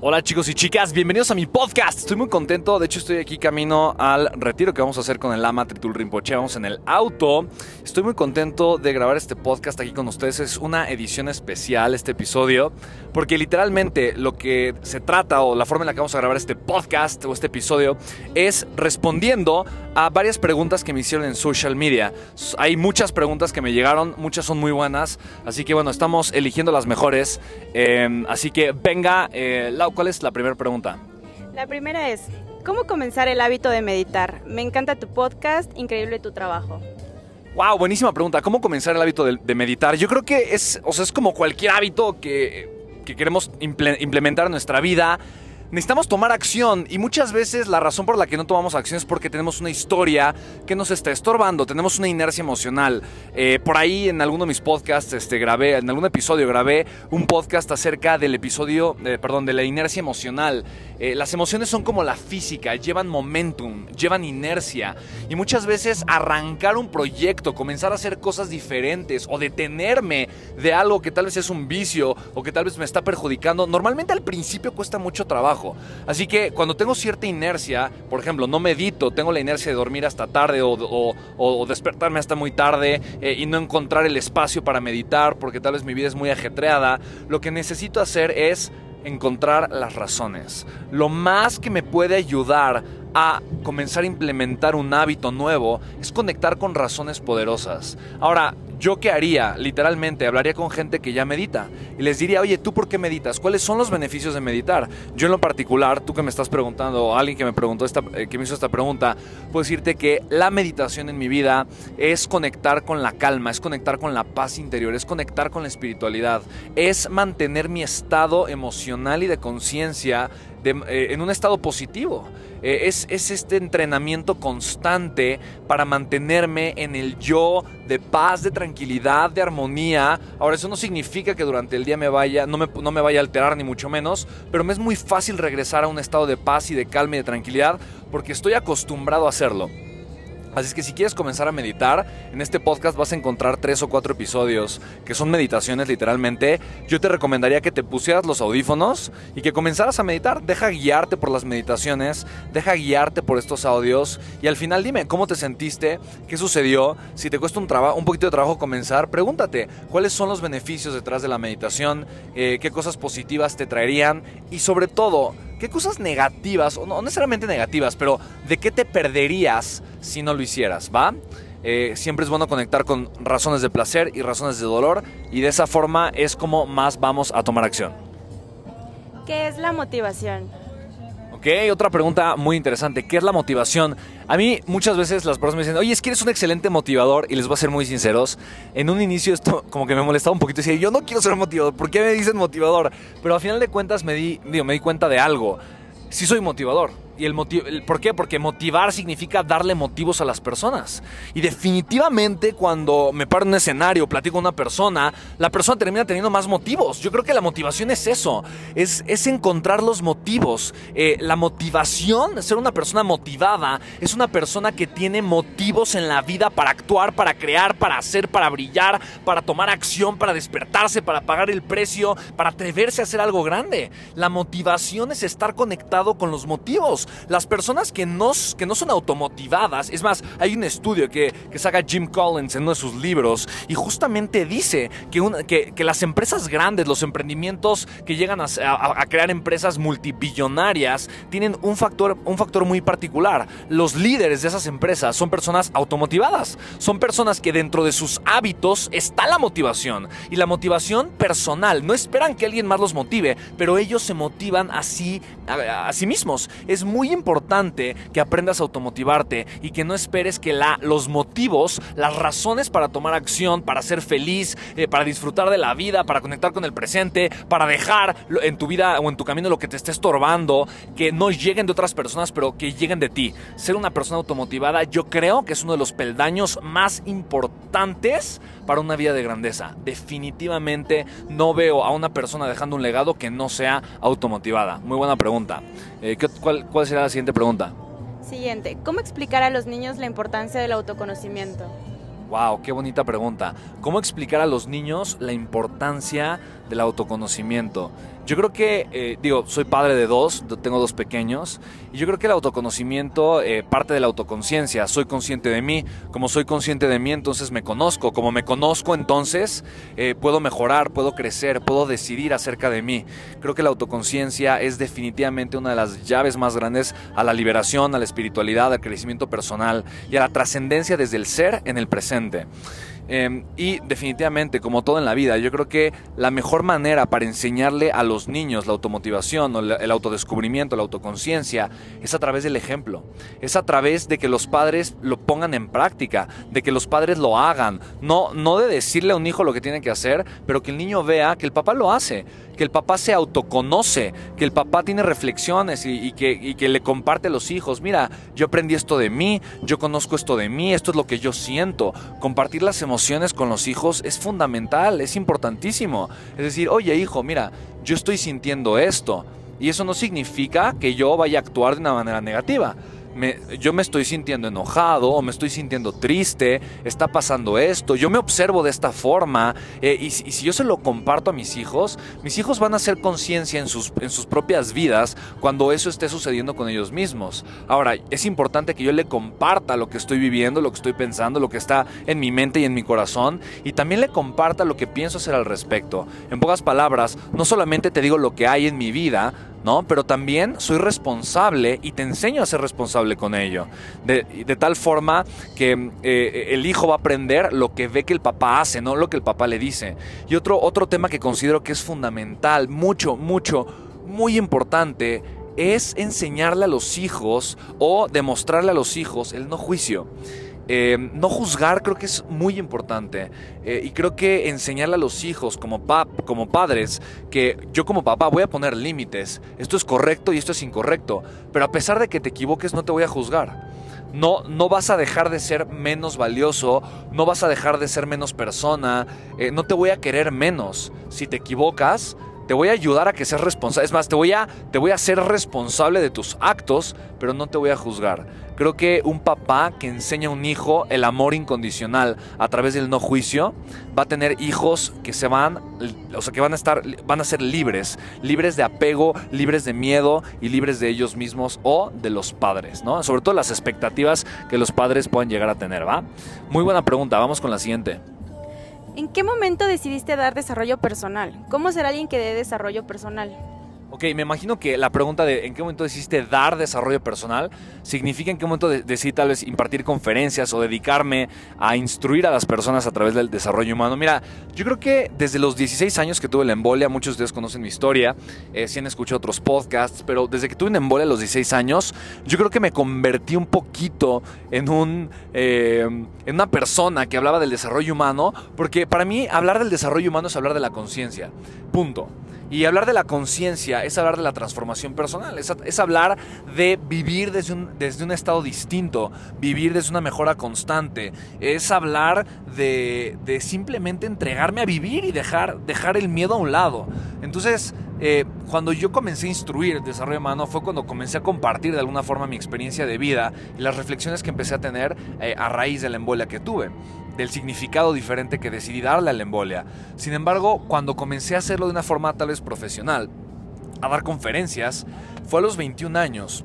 Hola chicos y chicas, bienvenidos a mi podcast. Estoy muy contento, de hecho estoy aquí camino al retiro que vamos a hacer con el Lama Tritul Rinpoche. Vamos en el auto. Estoy muy contento de grabar este podcast aquí con ustedes. Es una edición especial este episodio, porque literalmente lo que se trata o la forma en la que vamos a grabar este podcast o este episodio es respondiendo a varias preguntas que me hicieron en social media. Hay muchas preguntas que me llegaron, muchas son muy buenas, así que bueno, estamos eligiendo las mejores. Em, así que venga, eh, ¿cuál es la primera pregunta? La primera es, ¿cómo comenzar el hábito de meditar? Me encanta tu podcast, increíble tu trabajo. Wow, buenísima pregunta. ¿Cómo comenzar el hábito de, meditar? Yo creo que es, o sea, es como cualquier hábito que, que queremos implementar en nuestra vida necesitamos tomar acción y muchas veces la razón por la que no tomamos acción es porque tenemos una historia que nos está estorbando, tenemos una inercia emocional. Eh, por ahí en alguno de mis podcasts este, grabé, en algún episodio grabé un podcast acerca del episodio, eh, perdón, de la inercia emocional. Eh, las emociones son como la física, llevan momentum, llevan inercia y muchas veces arrancar un proyecto, comenzar a hacer cosas diferentes o detenerme de algo que tal vez es un vicio o que tal vez me está perjudicando, normalmente al principio cuesta mucho trabajo. Así que cuando tengo cierta inercia, por ejemplo, no medito, tengo la inercia de dormir hasta tarde o, despertarme hasta muy tarde eh, y no encontrar el espacio para meditar porque tal vez mi vida es muy ajetreada, lo que necesito hacer es encontrar las razones. Lo más que me puede ayudar a comenzar a implementar un hábito nuevo es conectar con razones poderosas. Ahora, ¿Yo qué haría? Literalmente, hablaría con gente que ya medita y les diría, oye, ¿tú por qué meditas? ¿Cuáles son los beneficios de meditar? Yo en lo particular, tú que me estás preguntando, o alguien que me preguntó esta, eh, que me hizo esta pregunta, puedo decirte que la meditación en mi vida es conectar con la calma, es conectar con la paz interior, es conectar con la espiritualidad, es mantener mi estado emocional y de conciencia eh, en un estado positivo. Eh, es, es, este entrenamiento constante para mantenerme en el yo de paz, de tranquilidad, de armonía. Ahora, eso no significa que durante el día me vaya, no me, no me vaya a alterar, ni mucho menos, pero me es muy fácil regresar a un estado de paz y de calma y de tranquilidad porque estoy acostumbrado a hacerlo. Así es que si quieres comenzar a meditar, en este podcast vas a encontrar tres o cuatro episodios que son meditaciones literalmente. Yo te recomendaría que te pusieras los audífonos y que comenzaras a meditar. Deja guiarte por las meditaciones, deja guiarte por estos audios y al final dime cómo te sentiste, qué sucedió. Si te cuesta un, un poquito de trabajo comenzar, pregúntate cuáles son los beneficios detrás de la meditación, eh, qué cosas positivas te traerían y sobre todo, qué cosas negativas, o no necesariamente negativas, pero de qué te perderías si no lo hicieras, ¿va? Eh, siempre es bueno conectar con razones de placer y razones de dolor y de esa forma es como más vamos a tomar acción. ¿Qué es la motivación? Ok, otra pregunta muy interesante. ¿Qué es la motivación? A mí muchas veces las personas me dicen, oye, es que eres un excelente motivador y les voy a ser muy sinceros. En un inicio esto como que me molestaba un poquito decía, yo no quiero ser motivador, ¿por qué me dicen motivador? Pero al final de cuentas me di, digo, me di cuenta de algo. Sí soy motivador ¿Y el motivo, por qué? Porque motivar significa darle motivos a las personas. Y definitivamente cuando me paro en un escenario, platico con una persona, la persona termina teniendo más motivos. Yo creo que la motivación es eso, es, es encontrar los motivos. Eh, la motivación, ser una persona motivada, es una persona que tiene motivos en la vida para actuar, para crear, para hacer, para brillar, para tomar acción, para despertarse, para pagar el precio, para atreverse a hacer algo grande. La motivación es estar conectado con los motivos. Las personas que no, que no son automotivadas, es más, hay un estudio que, que saca Jim Collins en uno de sus libros y justamente dice que, que, las empresas grandes, los emprendimientos que llegan a, crear empresas multibillonarias, tienen un factor, un factor muy particular. Los líderes de esas empresas son personas automotivadas, son personas que dentro de sus hábitos está la motivación y la motivación personal. No esperan que alguien más los motive, pero ellos se motivan a, a sí mismos. Es muy importante que aprendas a automotivarte y que no esperes que la, los motivos, las razones para tomar acción, para ser feliz, eh, para disfrutar de la vida, para conectar con el presente, para dejar en tu vida o en tu camino lo que te esté estorbando, que no lleguen de otras personas, pero que lleguen de ti. Ser una persona automotivada yo creo que es uno de los peldaños más importantes para una vida de grandeza. Definitivamente no veo a una persona dejando un legado que no sea automotivada. Muy buena pregunta. Eh, cuál, ¿Cuál será la siguiente pregunta? Siguiente, ¿cómo explicar a los niños la importancia del autoconocimiento? Wow, qué bonita pregunta. ¿Cómo explicar a los niños la importancia del autoconocimiento? Yo creo que, eh, digo, soy padre de dos, tengo dos pequeños, y yo creo que el autoconocimiento eh, parte de la autoconciencia. Soy consciente de mí, como soy consciente de mí, entonces me conozco. Como me conozco, entonces eh, puedo mejorar, puedo crecer, puedo decidir acerca de mí. Creo que la autoconciencia es definitivamente una de las llaves más grandes a la liberación, a la espiritualidad, al crecimiento personal y a la trascendencia desde el ser en el presente. Em, y definitivamente, como todo en la vida, yo creo que la mejor manera para enseñarle a los niños la automotivación, o el autodescubrimiento, la autoconciencia, es a través del ejemplo. Es a través de que los padres lo pongan en práctica, de que los padres lo hagan. No, no de decirle a un hijo lo que tiene que hacer, pero que el niño vea que el papá lo hace que el papá se autoconoce, que el papá tiene reflexiones y, que, que, le comparte a los hijos, mira, yo aprendí esto de mí, yo conozco esto de mí, esto es lo que yo siento. Compartir las emociones con los hijos es fundamental, es importantísimo. Es decir, oye hijo, mira, yo estoy sintiendo esto. Y eso no significa que yo vaya a actuar de una manera negativa yo me estoy sintiendo enojado o me estoy sintiendo triste, está pasando esto, yo me observo de esta forma eh, y, si yo se lo comparto a mis hijos, mis hijos van a hacer conciencia en sus, en sus propias vidas cuando eso esté sucediendo con ellos mismos. Ahora, es importante que yo le comparta lo que estoy viviendo, lo que estoy pensando, lo que está en mi mente y en mi corazón y también le comparta lo que pienso hacer al respecto. En pocas palabras, no solamente te digo lo que hay en mi vida, ¿no? Pero también soy responsable y te enseño a ser responsable con ello. De, tal forma que eh, el hijo va a aprender lo que ve que el papá hace, no lo que el papá le dice. Y otro, otro tema que considero que es fundamental, mucho, mucho, muy importante, es enseñarle a los hijos o demostrarle a los hijos el no juicio. Eh, no juzgar creo que es muy importante eh, y creo que enseñarle a los hijos como, como padres que yo como papá voy a poner límites, esto es correcto y esto es incorrecto, pero a pesar de que te equivoques no te voy a juzgar. No, no vas a dejar de ser menos valioso, no vas a dejar de ser menos persona, eh, no te voy a querer menos. Si te equivocas, te voy a ayudar a que seas responsable. Es más, te voy, a, te voy a hacer responsable de tus actos, pero no te voy a juzgar. Creo que un papá que enseña a un hijo el amor incondicional a través del no juicio va a tener hijos que se van, o sea, que van a estar, van a ser libres, libres de apego, libres de miedo y libres de ellos mismos o de los padres, ¿no? Sobre todo las expectativas que los padres puedan llegar a tener, ¿va? Muy buena pregunta, vamos con la siguiente. ¿En qué momento decidiste dar desarrollo personal? ¿Cómo ser alguien que dé desarrollo personal? Ok, me imagino que la pregunta de en qué momento decidiste dar desarrollo personal significa en qué momento decidí tal vez impartir conferencias o dedicarme a instruir a las personas a través del desarrollo humano. Mira, yo creo que desde los 16 años que tuve la embolia, muchos de ustedes conocen mi historia, eh, si han escuchado otros podcasts, pero desde que tuve una embolia a los 16 años, yo creo que me convertí un poquito en, un, eh, en una persona que hablaba del desarrollo humano, porque para mí hablar del desarrollo humano es hablar de la conciencia. Punto. Y hablar de la conciencia es hablar de la transformación personal, es, hablar de vivir desde un, desde un estado distinto, vivir desde una mejora constante, es hablar de, de simplemente entregarme a vivir y dejar, dejar el miedo a un lado. Entonces, eh, cuando yo comencé a instruir el desarrollo humano fue cuando comencé a compartir de alguna forma mi experiencia de vida y las reflexiones que empecé a tener eh, a raíz de la embolia que tuve, del significado diferente que decidí darle a la embolia. Sin embargo, cuando comencé a hacerlo de una forma tal vez profesional, a dar conferencias, fue a los 21 años,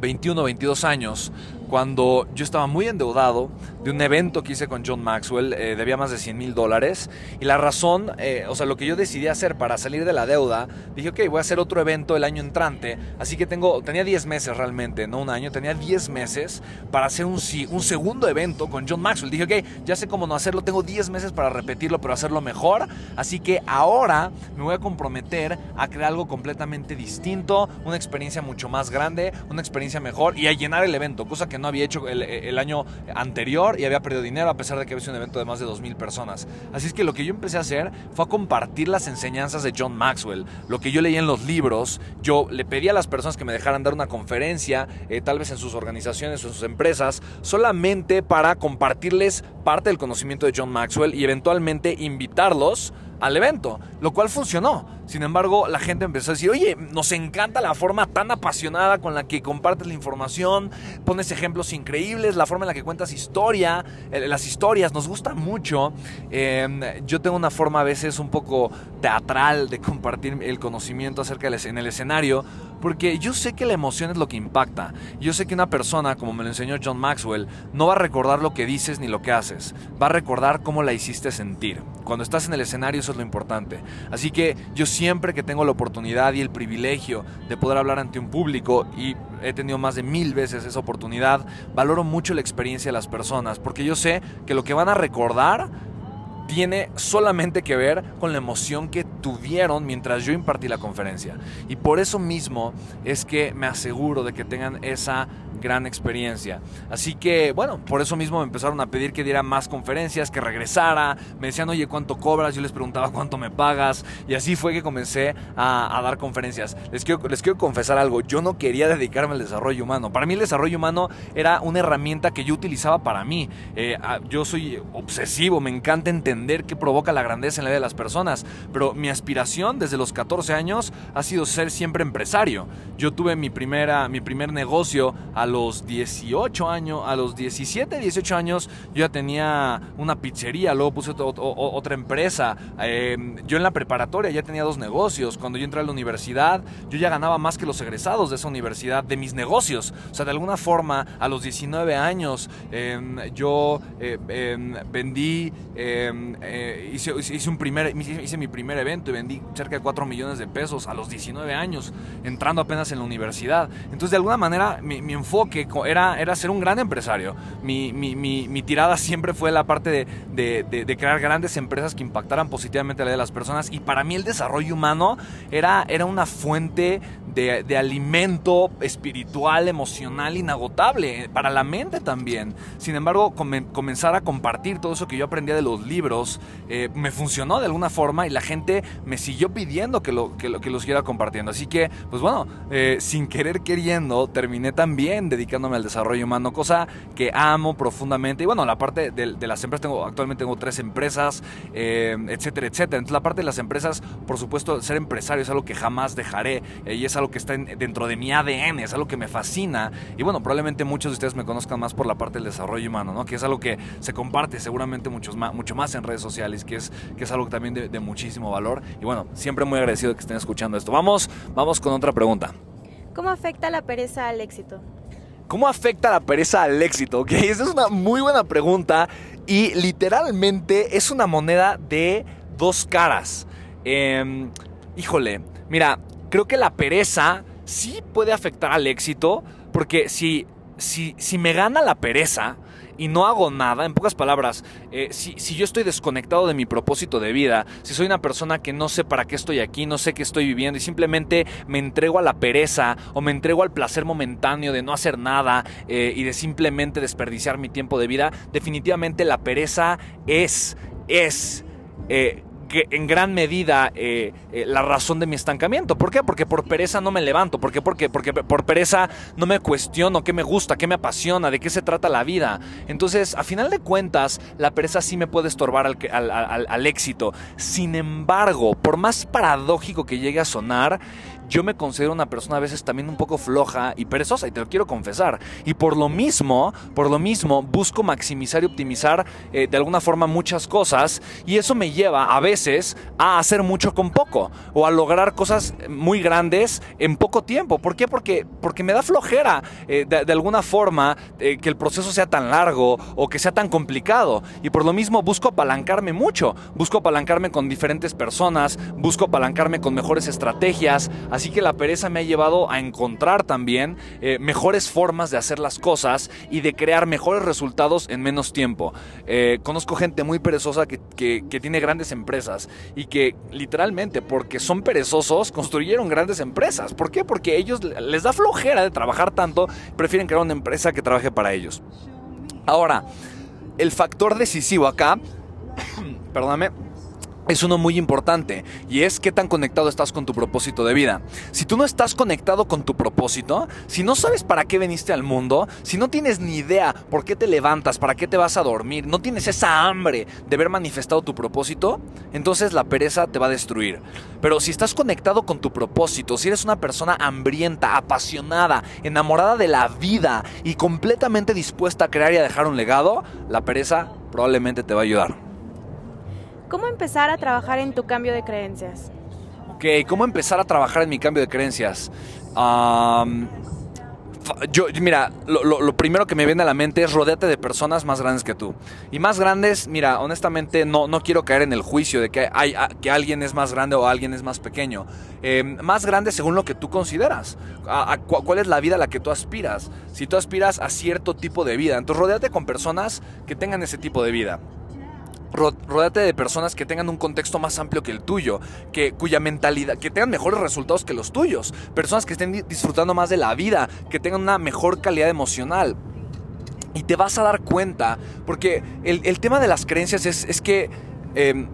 21 o 22 años, cuando yo estaba muy endeudado de un evento que hice con John Maxwell, eh, debía más de 100 mil dólares, y la razón, eh, o sea, lo que yo decidí hacer para salir de la deuda, dije, ok, voy a hacer otro evento el año entrante, así que tengo, tenía 10 meses realmente, no un año, tenía 10 meses para hacer un, un segundo evento con John Maxwell. Dije, ok, ya sé cómo no hacerlo, tengo 10 meses para repetirlo, pero hacerlo mejor, así que ahora me voy a comprometer a crear algo completamente distinto, una experiencia mucho más grande, una experiencia mejor y a llenar el evento, cosa que no había hecho el, año anterior y había perdido dinero a pesar de que había sido un evento de más de 2.000 personas. Así es que lo que yo empecé a hacer fue a compartir las enseñanzas de John Maxwell, lo que yo leía en los libros. Yo le pedí a las personas que me dejaran dar una conferencia, eh, tal vez en sus organizaciones o en sus empresas, solamente para compartirles parte del conocimiento de John Maxwell y eventualmente invitarlos al evento, lo cual funcionó. Sin embargo, la gente empezó a decir, oye, nos encanta la forma tan apasionada con la que compartes la información, pones ejemplos increíbles, la forma en la que cuentas historia, eh, las historias, nos gusta mucho. Em, yo tengo una forma a veces un poco teatral de compartir el conocimiento acerca del en el escenario, porque yo sé que la emoción es lo que impacta. Yo sé que una persona, como me lo enseñó John Maxwell, no va a recordar lo que dices ni lo que haces, va a recordar cómo la hiciste sentir. Cuando estás en el escenario eso es lo importante. Así que yo siempre que tengo la oportunidad y el privilegio de poder hablar ante un público, y he tenido más de mil veces esa oportunidad, valoro mucho la experiencia de las personas, porque yo sé que lo que van a recordar tiene solamente que ver con la emoción que tuvieron mientras yo impartí la conferencia. Y por eso mismo es que me aseguro de que tengan esa gran experiencia. Así que, bueno, por eso mismo me empezaron a pedir que diera más conferencias, que regresara. Me decían, oye, ¿cuánto cobras? Yo les preguntaba, ¿cuánto me pagas? Y así fue que comencé a, dar conferencias. Les quiero, les quiero confesar algo. Yo no quería dedicarme al desarrollo humano. Para mí el desarrollo humano era una herramienta que yo utilizaba para mí. Eh, yo soy obsesivo, me encanta entender qué provoca la grandeza en la vida de las personas. Pero mi aspiración desde los 14 años ha sido ser siempre empresario. Yo tuve mi, primera, mi primer negocio a los 18 años, a los 17, 18 años, yo ya tenía una pizzería, luego puse otra empresa. Em, yo en la preparatoria ya tenía dos negocios. Cuando yo entré a la universidad, yo ya ganaba más que los egresados de esa universidad de mis negocios. O sea, de alguna forma, a los 19 años, em, yo eh, em, vendí, eh, hice, hice, un primer, hice mi primer evento y vendí cerca de 4 millones de pesos a los 19 años, entrando apenas en la universidad. Entonces, de alguna manera, mi, mi enfoque que era, era ser un gran empresario. Mi, mi, mi, tirada siempre fue la parte de, de, crear grandes empresas que impactaran positivamente la vida de las personas. Y para mí el desarrollo humano era, era una fuente de, alimento espiritual, emocional, inagotable, para la mente también. Sin embargo, comenzar a compartir todo eso que yo aprendía de los libros eh, me funcionó de alguna forma y la gente me siguió pidiendo que lo, que lo, que lo siguiera compartiendo. Así que, pues bueno, eh, sin querer queriendo, terminé también dedicándome al desarrollo humano, cosa que amo profundamente. Y bueno, la parte de, las empresas, tengo, actualmente tengo tres empresas, eh, etcétera, etcétera. Entonces la parte de las empresas, por supuesto, ser empresario es algo que jamás dejaré y es algo que está dentro de mi ADN, es algo que me fascina. Y bueno, probablemente muchos de ustedes me conozcan más por la parte del desarrollo humano, ¿no? Que es algo que se comparte seguramente muchos más, mucho más en redes sociales, que es, que es algo también de muchísimo valor. Y bueno, siempre muy agradecido que estén escuchando esto. Vamos, vamos con otra pregunta. ¿Cómo afecta la pereza al éxito? ¿Cómo afecta la pereza al éxito? ¿Okay? Esa es una muy buena pregunta y literalmente es una moneda de dos caras. Em, híjole, mira, creo que la pereza sí puede afectar al éxito, porque si, si, si me gana la pereza, y no hago nada, en pocas palabras, eh, si, si, yo estoy desconectado de mi propósito de vida, si soy una persona que no sé para qué estoy aquí, no sé qué estoy viviendo y simplemente me entrego a la pereza o me entrego al placer momentáneo de no hacer nada eh, y de simplemente desperdiciar mi tiempo de vida, definitivamente la pereza es, es... Eh, en gran medida eh, eh, la razón de mi estancamiento. ¿Por qué? Porque por pereza no me levanto. ¿Por qué? Porque, porque por pereza no me cuestiono qué me gusta, qué me apasiona, de qué se trata la vida. Entonces, a final de cuentas, la pereza sí me puede estorbar al, al éxito. Sin embargo, por más paradójico que llegue a sonar, yo me considero una persona a veces también un poco floja y perezosa, y te lo quiero confesar. Y por lo mismo, por lo mismo, busco maximizar y optimizar eh, de alguna forma muchas cosas, y eso me lleva a veces a hacer mucho con poco, o a lograr cosas muy grandes en poco tiempo. ¿Por qué? Porque, porque me da flojera eh, de, alguna forma eh, que el proceso sea tan largo o que sea tan complicado. Y por lo mismo busco apalancarme mucho, busco apalancarme con diferentes personas, busco apalancarme con mejores estrategias, Así que la pereza me ha llevado a encontrar también eh, mejores formas de hacer las cosas y de crear mejores resultados en menos tiempo. Eh, conozco gente muy perezosa que, tiene grandes empresas y que literalmente porque son perezosos construyeron grandes empresas. ¿Por qué? Porque ellos les da flojera de trabajar tanto, prefieren crear una empresa que trabaje para ellos. Ahora, el factor decisivo acá, perdóname, es uno muy importante y es qué tan conectado estás con tu propósito de vida. Si tú no estás conectado con tu propósito, si no sabes para qué veniste al mundo, si no tienes ni idea por qué te levantas, para qué te vas a dormir, no tienes esa hambre de ver manifestado tu propósito, entonces la pereza te va a destruir. Pero si estás conectado con tu propósito, si eres una persona hambrienta, apasionada, enamorada de la vida y completamente dispuesta a crear y a dejar un legado, la pereza probablemente te va a ayudar. ¿Cómo empezar a trabajar en tu cambio de creencias? Ok, ¿cómo empezar a trabajar en mi cambio de creencias? yo, mira, lo, primero que me viene a la mente es rodeate de personas más grandes que tú. Y más grandes, mira, honestamente no, no quiero caer en el juicio de que, hay, que alguien es más grande o alguien es más pequeño. Em, más grande según lo que tú consideras. ¿Cuál es la vida a la que tú aspiras? Si tú aspiras a cierto tipo de vida, entonces rodeate con personas que tengan ese tipo de vida. Rodate de personas que tengan un contexto más amplio que el tuyo, que cuya mentalidad, que tengan mejores resultados que los tuyos, personas que estén disfrutando más de la vida, que tengan una mejor calidad emocional. Y te vas a dar cuenta, porque el, tema de las creencias es, que em,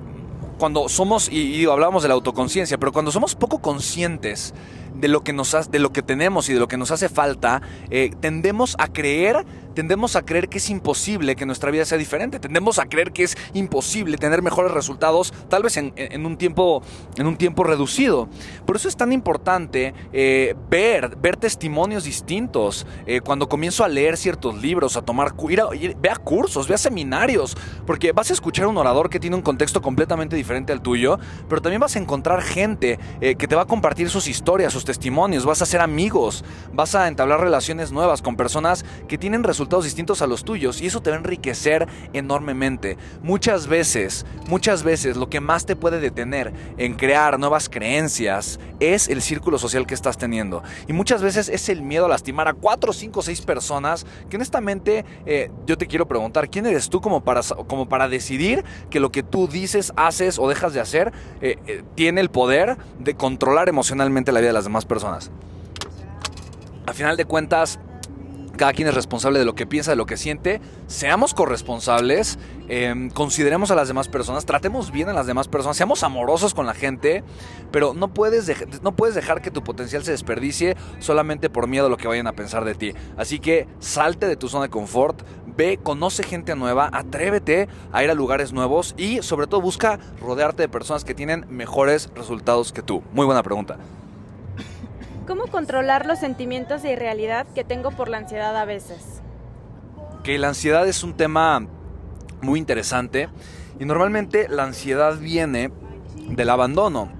cuando somos, y, hablábamos de la autoconciencia, pero cuando somos poco conscientes de lo que, nos de lo que tenemos y de lo que nos hace falta, eh, tendemos a creer tendemos a creer que es imposible que nuestra vida sea diferente, tendemos a creer que es imposible tener mejores resultados, tal vez en, un, tiempo, en un tiempo reducido. Por eso es tan importante eh, ver, ver testimonios distintos. Eh, cuando comienzo a leer ciertos libros, a tomar, ir a, ve a cursos, ve a seminarios, porque vas a escuchar un orador que tiene un contexto completamente diferente al tuyo, pero también vas a encontrar gente que te va a compartir sus historias, sus testimonios, vas a hacer amigos, vas a entablar relaciones nuevas con personas que tienen resultados distintos a los tuyos y eso te va a enriquecer enormemente. Muchas veces, muchas veces lo que más te puede detener en crear nuevas creencias es el círculo social que estás teniendo. Y muchas veces es el miedo a lastimar a 4, 5, 6 personas que honestamente eh, yo te quiero preguntar, ¿quién eres tú como para, como para decidir que lo que tú dices, haces o dejas de hacer eh, eh, tiene el poder de controlar emocionalmente la vida de las demás? personas. A final de cuentas, cada quien es responsable de lo que piensa, de lo que siente. Seamos corresponsables, em, consideremos a las demás personas, tratemos bien a las demás personas, seamos amorosos con la gente, pero no puedes, no puedes dejar que tu potencial se desperdicie solamente por miedo a lo que vayan a pensar de ti. Así que salte de tu zona de confort, ve, conoce gente nueva, atrévete a ir a lugares nuevos y sobre todo busca rodearte de personas que tienen mejores resultados que tú. Muy buena pregunta. ¿Cómo controlar los sentimientos de irrealidad que tengo por la ansiedad a veces? Que la ansiedad es un tema muy interesante y normalmente la ansiedad viene del abandono,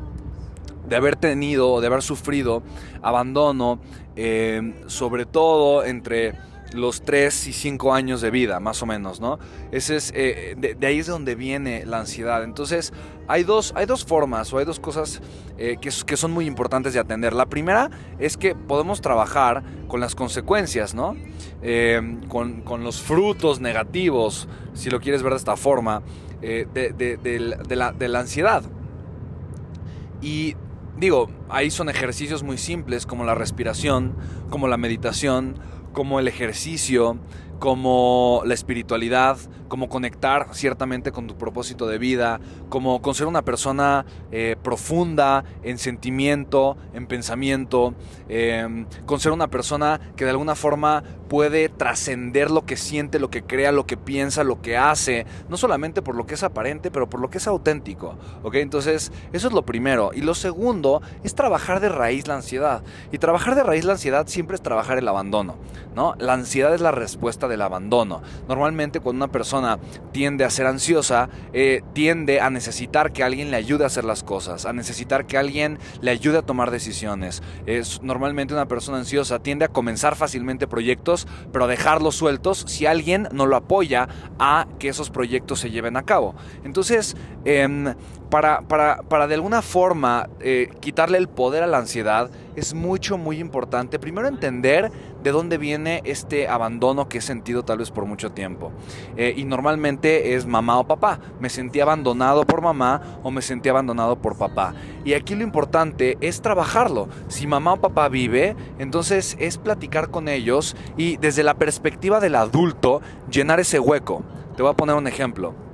de haber tenido, de haber sufrido abandono, eh, sobre todo entre los 3 y 5 años de vida, más o menos, ¿no? Ese es, eh, de, ahí es de donde viene la ansiedad. Entonces, hay dos, hay dos formas o hay dos cosas eh, que, que, son muy importantes de atender. La primera es que podemos trabajar con las consecuencias, ¿no? Eh, con, con, los frutos negativos, si lo quieres ver de esta forma, de, de, la, de la ansiedad. Y digo, ahí son ejercicios muy simples como la respiración, como la meditación, como el ejercicio, como la espiritualidad, como conectar ciertamente con tu propósito de vida, como con ser una persona eh, profunda en sentimiento, en pensamiento, em, con ser una persona que de alguna forma puede trascender lo que siente, lo que crea, lo que piensa, lo que hace, no solamente por lo que es aparente, pero por lo que es auténtico. ¿ok? Entonces, eso es lo primero. Y lo segundo es trabajar de raíz la ansiedad. Y trabajar de raíz la ansiedad siempre es trabajar el abandono. ¿no? La ansiedad es la respuesta del abandono. Normalmente cuando una persona tiende a ser ansiosa, eh, tiende a necesitar que alguien le ayude a hacer las cosas, a necesitar que alguien le ayude a tomar decisiones. Es, normalmente una persona ansiosa tiende a comenzar fácilmente proyectos, pero a dejarlos sueltos si alguien no lo apoya a que esos proyectos se lleven a cabo. Entonces, em, para, para, para, de alguna forma eh, quitarle el poder a la ansiedad, es mucho, muy importante primero entender de dónde viene este abandono que he sentido tal vez por mucho tiempo. Eh, y normalmente es mamá o papá. Me sentí abandonado por mamá o me sentí abandonado por papá. Y aquí lo importante es trabajarlo. Si mamá o papá vive, entonces es platicar con ellos y desde la perspectiva del adulto llenar ese hueco. Te voy a poner un ejemplo.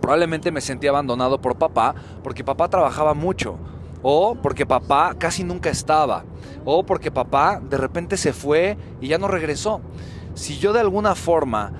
Probablemente me sentí abandonado por papá porque papá trabajaba mucho o porque papá casi nunca estaba, o porque papá de repente se fue y ya no regresó. Si yo de alguna forma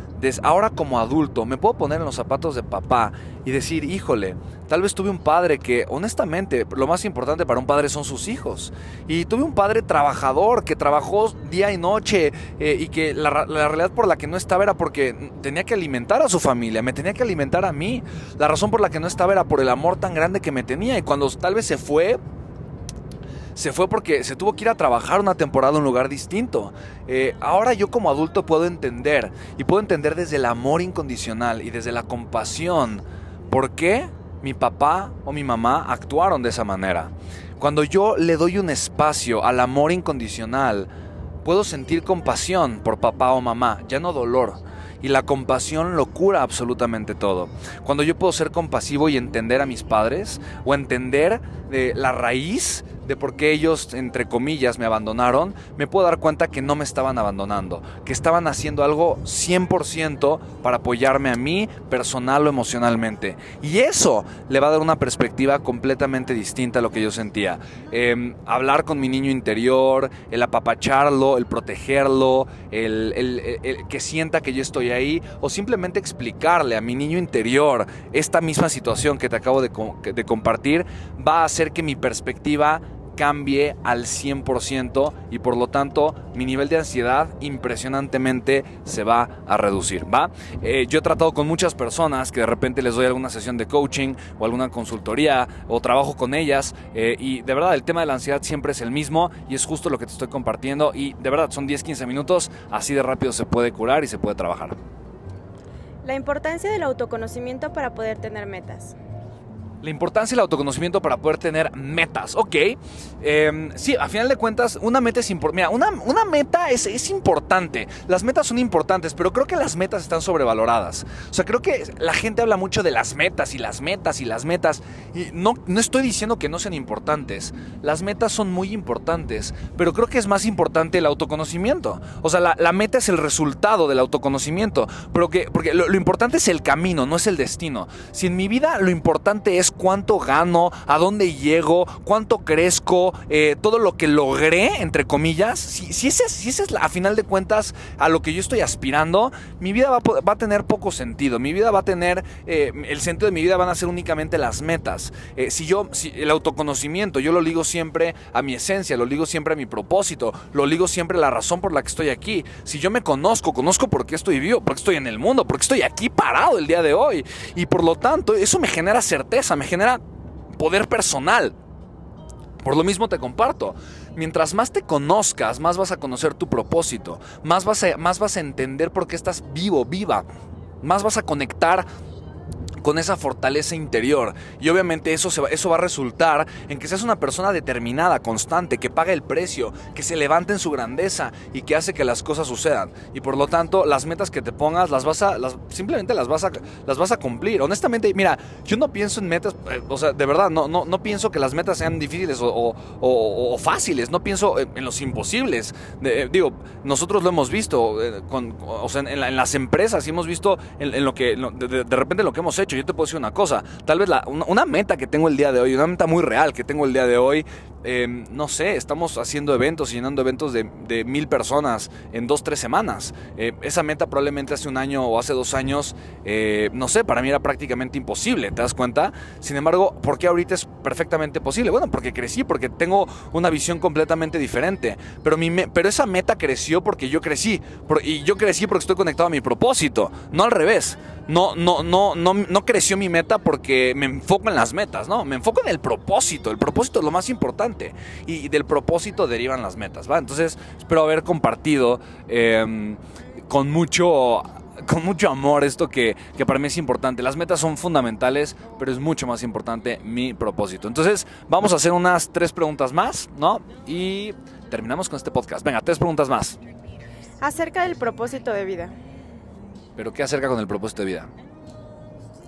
ahora como adulto me puedo poner en los zapatos de papá y decir, híjole, tal vez tuve un padre que honestamente lo más importante para un padre son sus hijos. Y tuve un padre trabajador que trabajó día y noche eh, y que la, realidad por la que no estaba era porque tenía que alimentar a su familia, me tenía que alimentar a mí. La razón por la que no estaba era por el amor tan grande que me tenía y cuando tal vez se fue, se fue porque se tuvo que ir a trabajar una temporada en un lugar distinto. Eh, ahora yo como adulto puedo entender y puedo entender desde el amor incondicional y desde la compasión por qué mi papá o mi mamá actuaron de esa manera. Cuando yo le doy un espacio al amor incondicional, puedo sentir compasión por papá o mamá, ya no dolor. Y la compasión lo cura absolutamente todo. Cuando yo puedo ser compasivo y entender a mis padres o entender de la raíz de por qué ellos, entre comillas, me abandonaron, me puedo dar cuenta que no me estaban abandonando, que estaban haciendo algo 100% para apoyarme a mí personal o emocionalmente. Y eso le va a dar una perspectiva completamente distinta a lo que yo sentía. Em, hablar con mi niño interior, el apapacharlo, el protegerlo, el, que sienta que yo estoy ahí, o simplemente explicarle a mi niño interior esta misma situación que te acabo de, de compartir, va a hacer que mi perspectiva cambie al 100% y por lo tanto mi nivel de ansiedad impresionantemente se va a reducir, ¿va? Eh, yo he tratado con muchas personas que de repente les doy alguna sesión de coaching o alguna consultoría o trabajo con ellas eh, y de verdad el tema de la ansiedad siempre es el mismo y es justo lo que te estoy compartiendo y de verdad son 10-15 minutos, así de rápido se puede curar y se puede trabajar. La importancia del autoconocimiento para poder tener metas. La importancia del autoconocimiento para poder tener metas. Ok. Em, sí, a final de cuentas, una meta es importante. Mira, una, una meta es, es, importante. Las metas son importantes, pero creo que las metas están sobrevaloradas. O sea, creo que la gente habla mucho de las metas y las metas y las metas. Y no, no estoy diciendo que no sean importantes. Las metas son muy importantes, pero creo que es más importante el autoconocimiento. O sea, la, meta es el resultado del autoconocimiento. Pero que, porque lo importante es el camino, no es el destino. Si en mi vida lo importante es cuánto gano, a dónde llego, cuánto crezco, eh, todo lo que logré, entre comillas, si, ese, si ese es a final de cuentas a lo que yo estoy aspirando, mi vida va, a tener poco sentido, mi vida va a tener, eh, el sentido de mi vida van a ser únicamente las metas. Eh, si yo, el autoconocimiento, yo lo ligo siempre a mi esencia, lo ligo siempre a mi propósito, lo ligo siempre a la razón por la que estoy aquí. Si yo me conozco, conozco por qué estoy vivo, por qué estoy en el mundo, por qué estoy aquí parado el día de hoy. Y por lo tanto, eso me genera certeza, me genera poder personal. Por lo mismo te comparto. Mientras más te conozcas, más vas a conocer tu propósito, más vas a, más vas a entender por qué estás vivo, viva, más vas a conectar con esa fortaleza interior. Y obviamente eso, va, eso va a resultar en que seas una persona determinada, constante, que paga el precio, que se levanta en su grandeza y que hace que las cosas sucedan. Y por lo tanto, las metas que te pongas, las vas a, simplemente las vas a, las vas a cumplir. Honestamente, mira, yo no pienso en metas, eh, o sea, de verdad, no, no, no pienso que las metas sean difíciles o, o, fáciles, no pienso en, los imposibles. Eh, digo, nosotros lo hemos visto eh, con, o sea, en, las empresas y hemos visto en, lo que, de, de repente lo que hemos hecho yo te puedo decir una cosa. Tal vez una, meta que tengo el día de hoy, una meta muy real que tengo el día de hoy, em, no sé, estamos haciendo eventos, llenando eventos de, mil personas en dos, tres semanas. Eh, esa meta probablemente hace un año o hace dos años, eh, no sé, para mí era prácticamente imposible, ¿te das cuenta? Sin embargo, ¿por qué ahorita es perfectamente posible? Bueno, porque crecí, porque tengo una visión completamente diferente. Pero, mi pero esa meta creció porque yo crecí. y yo crecí porque estoy conectado a mi propósito, no al revés no, no, no, no, no creció mi meta porque me enfoco en las metas, ¿no? Me enfoco en el propósito. El propósito es lo más importante. Y del propósito derivan las metas, ¿va? Entonces, espero haber compartido em, con mucho con mucho amor esto que, que, para mí es importante. Las metas son fundamentales, pero es mucho más importante mi propósito. Entonces, vamos a hacer unas tres preguntas más, ¿no? Y terminamos con este podcast. Venga, tres preguntas más. Acerca del propósito de vida. Pero ¿qué acerca con el propósito de vida?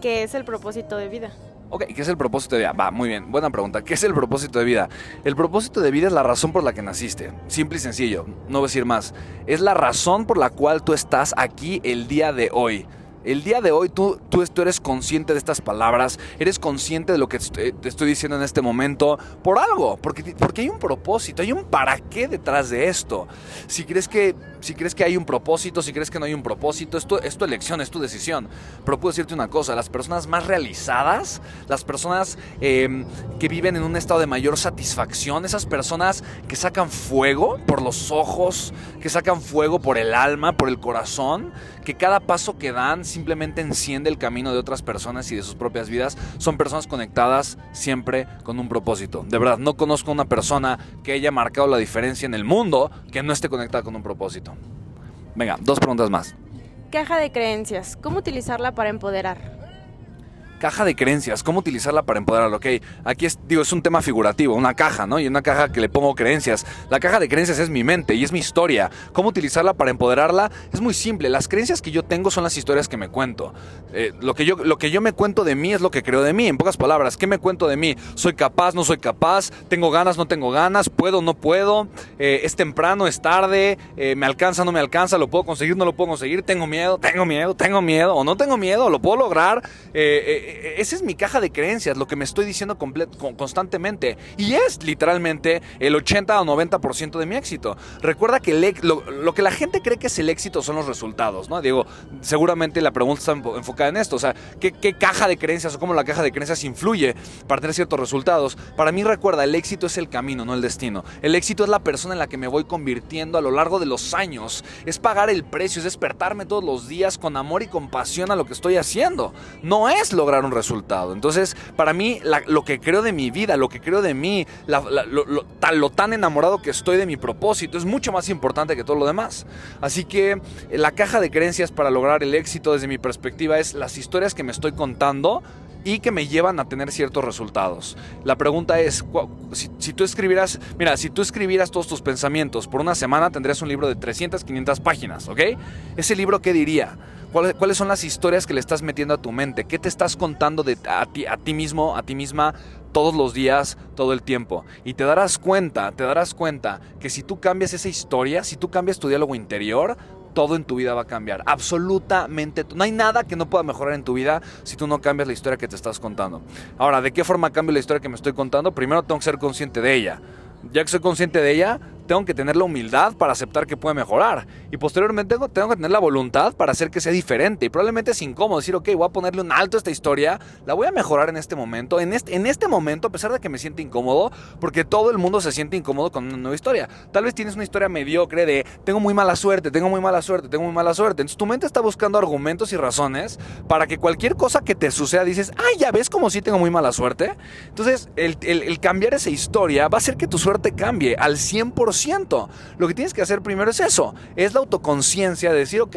¿Qué es el propósito de vida? Ok, ¿qué es el propósito de vida? Va, muy bien, buena pregunta. ¿Qué es el propósito de vida? El propósito de vida es la razón por la que naciste. Simple y sencillo, no voy a decir más. Es la razón por la cual tú estás aquí el día de hoy. El día de hoy tú, tú, eres consciente de estas palabras, eres consciente de lo que te estoy diciendo en este momento por algo, porque, porque hay un propósito, hay un para qué detrás de esto. Si crees, que, si crees que hay un propósito, si crees que no hay un propósito, es tu, es tu elección, es tu decisión. Pero puedo decirte una cosa, las personas más realizadas, las personas em, que viven en un estado de mayor satisfacción, esas personas que sacan fuego por los ojos, que sacan fuego por el alma, por el corazón, que cada paso que dan simplemente enciende el camino de otras personas y de sus propias vidas. Son personas conectadas siempre con un propósito. De verdad, no conozco una persona que haya marcado la diferencia en el mundo que no esté conectada con un propósito. Venga, dos preguntas más. Caja de creencias. ¿Cómo utilizarla para empoderar? Caja de creencias, cómo utilizarla para empoderarlo. Ok, aquí es, digo, es un tema figurativo, una caja, ¿no? Y una caja que le pongo creencias. La caja de creencias es mi mente y es mi historia. ¿Cómo utilizarla para empoderarla? Es muy simple. Las creencias que yo tengo son las historias que me cuento. Eh, lo, que yo, lo que yo me cuento de mí es lo que creo de mí. En pocas palabras, ¿qué me cuento de mí? ¿Soy capaz? ¿No soy capaz? ¿Tengo ganas? ¿No tengo ganas? ¿Puedo? ¿No puedo? Eh, ¿Es temprano? ¿Es tarde? Eh, ¿Me alcanza? ¿No me alcanza? ¿Lo puedo conseguir? ¿No lo puedo conseguir? ¿Tengo miedo? ¿Tengo miedo? ¿Tengo miedo? ¿O no tengo miedo? ¿Lo puedo lograr? eh, esa es mi caja de creencias, lo que me estoy diciendo constantemente. Y es literalmente el 80 o 90% de mi éxito. Recuerda que lo, que la gente cree que es el éxito son los resultados, ¿no? Digo, seguramente la pregunta está enfocada en esto. O sea, ¿qué, caja de creencias o cómo la caja de creencias influye para tener ciertos resultados? Para mí, recuerda, el éxito es el camino, no el destino. El éxito es la persona en la que me voy convirtiendo a lo largo de los años. Es pagar el precio, es despertarme todos los días con amor y compasión a lo que estoy haciendo. No es lograr un resultado entonces, para mí, lo que creo de mi vida, lo que creo de mí, lo, tan enamorado que estoy de mi propósito, es mucho más importante que todo lo demás. Así que eh, la caja de creencias para lograr el éxito desde mi perspectiva es las historias que me estoy contando y que me llevan a tener ciertos resultados. La pregunta es, si, si, tú escribieras, mira, si tú escribieras todos tus pensamientos por una semana, tendrías un libro de 300, 500 páginas, ¿ok? Ese libro, ¿qué diría? ¿Cuáles, son las historias que le estás metiendo a tu mente? ¿Qué te estás contando de, a, ti, a ti mismo, a ti misma, todos los días, todo el tiempo? Y te darás cuenta, te darás cuenta que si tú cambias esa historia, si tú cambias tu diálogo interior, todo en tu vida va a cambiar. Absolutamente. No hay nada que no pueda mejorar en tu vida si tú no cambias la historia que te estás contando. Ahora, ¿de qué forma cambio la historia que me estoy contando? Primero tengo que ser consciente de ella. Ya que soy consciente de ella, tengo que tener la humildad para aceptar que puede mejorar. Y posteriormente tengo, que tener la voluntad para hacer que sea diferente. Y probablemente es incómodo decir, ok, voy a ponerle un alto a esta historia, la voy a mejorar en este momento. En este, en este momento, a pesar de que me siente incómodo, porque todo el mundo se siente incómodo con una nueva historia. Tal vez tienes una historia mediocre de, tengo muy mala suerte, tengo muy mala suerte, tengo muy mala suerte. Entonces tu mente está buscando argumentos y razones para que cualquier cosa que te suceda dices, ay, ya ves como si tengo muy mala suerte. Entonces el, el cambiar esa historia va a hacer que tu suerte cambie al 100%. Lo que tienes que hacer primero es eso, es la autoconciencia de decir, ok,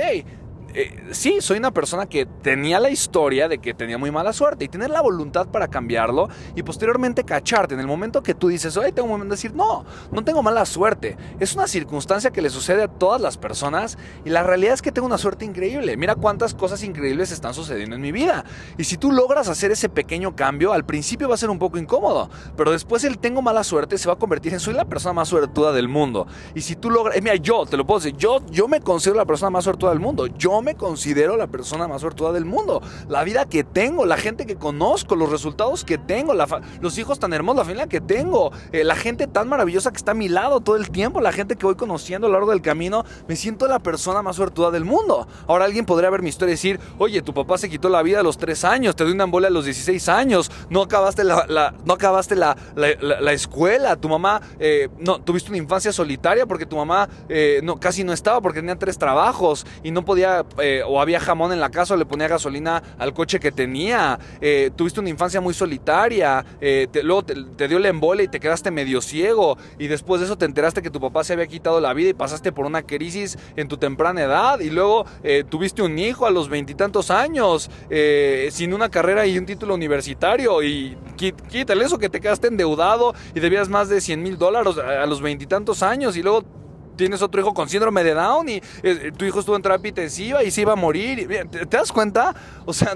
eh, sí, soy una persona que tenía la historia de que tenía muy mala suerte y tener la voluntad para cambiarlo y posteriormente cacharte en el momento que tú dices, oye, tengo un momento de decir, no, no tengo mala suerte. Es una circunstancia que le sucede a todas las personas y la realidad es que tengo una suerte increíble. Mira cuántas cosas increíbles están sucediendo en mi vida. Y si tú logras hacer ese pequeño cambio, al principio va a ser un poco incómodo, pero después el tengo mala suerte se va a convertir en soy la persona más suertuda del mundo. Y si tú logras, eh, mira, yo te lo puedo decir, yo, yo me considero la persona más suertuda del mundo. Yo me considero la persona más suertuda del mundo. La vida que tengo, la gente que conozco, los resultados que tengo, los hijos tan hermosos, la familia que tengo, eh, la gente tan maravillosa que está a mi lado todo el tiempo, la gente que voy conociendo a lo largo del camino, me siento la persona más suertuda del mundo. Ahora alguien podría ver mi historia y decir, oye, tu papá se quitó la vida a los 3 años, te dio una embolia a los 16 años, no acabaste la, no acabaste la, la, escuela, tu mamá, eh, no, tuviste una infancia solitaria porque tu mamá eh, no, casi no estaba porque tenía tres trabajos y no podía, eh, o había jamón en la casa o le ponía gasolina al coche que tenía, tuviste una infancia muy solitaria, luego te, dio la embolia y te quedaste medio ciego y después de eso te enteraste que tu papá se había quitado la vida y pasaste por una crisis en tu temprana edad y luego tuviste un hijo a los veintitantos años sin una carrera y un título universitario y quítale eso que te quedaste endeudado y debías más de 100 mil dólares a los veintitantos años y luego tienes otro hijo con síndrome de Down y eh, tu hijo estuvo en terapia intensiva y se iba a morir. ¿Te, das cuenta? O sea,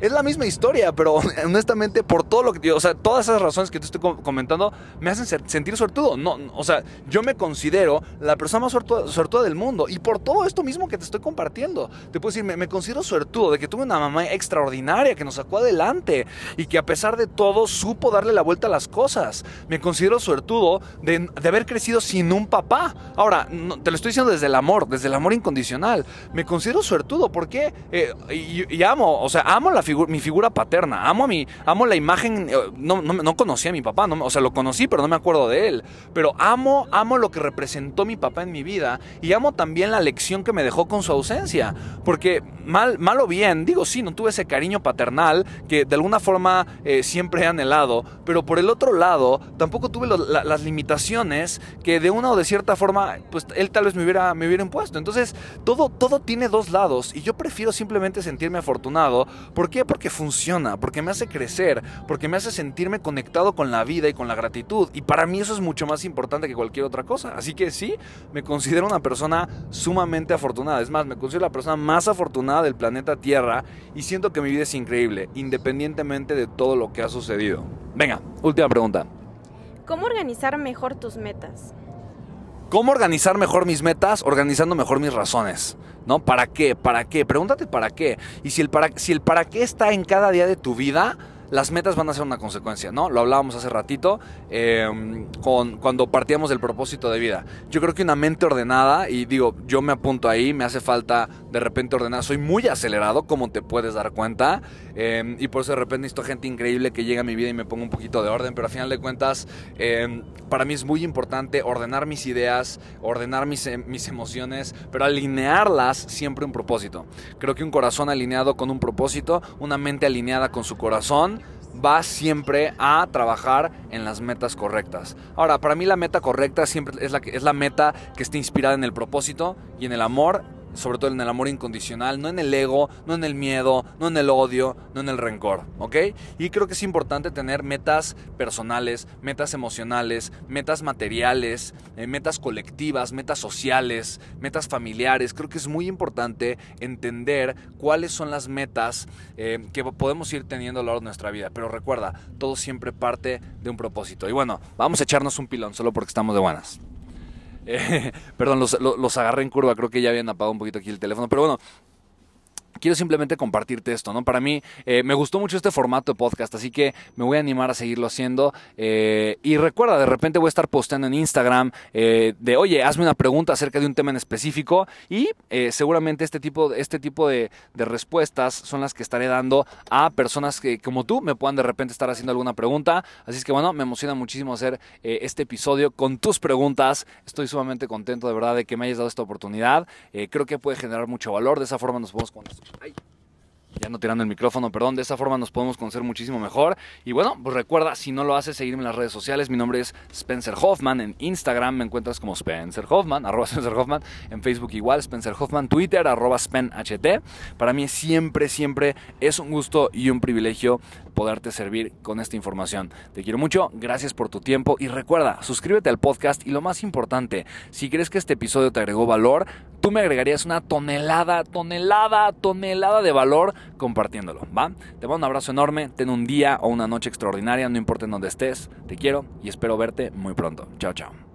es la misma historia, pero honestamente por todo lo que, o sea, todas esas razones que te estoy comentando me hacen sentir suertudo. No, o sea, yo me considero la persona más suertuda, del mundo y por todo esto mismo que te estoy compartiendo. Te puedo decir, me, considero suertudo de que tuve una mamá extraordinaria que nos sacó adelante y que a pesar de todo supo darle la vuelta a las cosas. Me considero suertudo de, haber crecido sin un papá. Ahora, te lo estoy diciendo desde el amor, desde el amor incondicional. Me considero suertudo porque eh, y, amo, o sea, amo la mi figura paterna. Amo a mi, amo la imagen. Eh, no, no, no conocía a mi papá, o sea, lo conocí, pero no me acuerdo de él. Pero amo, amo lo que representó mi papá en mi vida y amo también la lección que me dejó con su ausencia. Porque mal, mal o bien, digo sí, no tuve ese cariño paternal que de alguna forma eh, siempre he anhelado, pero por el otro lado, tampoco tuve las limitaciones que de una o de cierta forma, pues él tal vez me hubiera, me impuesto. Entonces, todo, todo tiene dos lados y yo prefiero simplemente sentirme afortunado porque qué? Porque funciona, porque me hace crecer, porque me hace sentirme conectado con la vida y con la gratitud. Y para mí eso es mucho más importante que cualquier otra cosa. Así que sí, me considero una persona sumamente afortunada. Es más, me considero la persona más afortunada del planeta Tierra y siento que mi vida es increíble, independientemente de todo lo que ha sucedido. Venga, última pregunta. ¿Cómo organizar mejor tus metas? ¿Cómo organizar mejor mis metas? Organizando mejor mis razones. ¿No? ¿Para qué? ¿Para qué? Pregúntate para qué. Y si el para, si el para qué está en cada día de tu vida, las metas van a ser una consecuencia, ¿no? Lo hablábamos hace ratito em, con, cuando partíamos del propósito de vida. Yo creo que una mente ordenada, y digo, yo me apunto ahí, me hace falta de repente ordenar, soy muy acelerado, como te puedes dar cuenta, em, y por eso de repente necesito gente increíble que llega a mi vida y me ponga un poquito de orden, pero al final de cuentas, em, para mí es muy importante ordenar mis ideas, ordenar mis, mis emociones, pero alinearlas siempre un propósito. Creo que un corazón alineado con un propósito, una mente alineada con su corazón, va siempre a trabajar en las metas correctas. Ahora, para mí la meta correcta siempre es la, es la meta que esté inspirada en el propósito y en el amor sobre todo en el amor incondicional, no en el ego, no en el miedo, no en el odio, no en el rencor, ¿ok? Y creo que es importante tener metas personales, metas emocionales, metas materiales, eh, metas colectivas, metas sociales, metas familiares. Creo que es muy importante entender cuáles son las metas eh, que podemos ir teniendo a lo largo de nuestra vida. Pero recuerda, todo siempre parte de un propósito. Y bueno, vamos a echarnos un pilón solo porque estamos de buenas. Eh, perdón, los, los, agarré en curva, creo que ya habían apagado un poquito aquí el teléfono. Pero bueno, quiero simplemente compartirte esto, ¿no? Para mí eh, me gustó mucho este formato de podcast, así que me voy a animar a seguirlo haciendo. Eh, y recuerda, de repente voy a estar posteando en Instagram eh, de, oye, hazme una pregunta acerca de un tema en específico y seguramente este tipo, este tipo de, respuestas son las que estaré dando a personas que como tú me puedan de repente estar haciendo alguna pregunta. Así es que bueno, me emociona muchísimo hacer este episodio con tus preguntas. Estoy sumamente contento de verdad de que me hayas dado esta oportunidad. creo que puede generar mucho valor. De esa forma nos podemos conocer. Ay. Ya no tirando el micrófono, perdón. De esa forma nos podemos conocer muchísimo mejor. Y bueno, pues recuerda, si no lo haces, seguirme en las redes sociales. Mi nombre es Spencer Hoffman. En Instagram me encuentras como Spencer Hoffman, arroba Spencer Hoffman. En Facebook igual, Spencer Hoffman. Twitter, arroba SpenHT. Para mí siempre, siempre es un gusto y un privilegio poderte servir con esta información. Te quiero mucho, gracias por tu tiempo y recuerda, suscríbete al podcast y lo más importante, si crees que este episodio te agregó valor, tú me agregarías una tonelada, tonelada, tonelada de valor compartiéndolo, ¿va? Te mando un abrazo enorme, ten un día o una noche extraordinaria, no importa en dónde estés, te quiero y espero verte muy pronto. Chao, chao.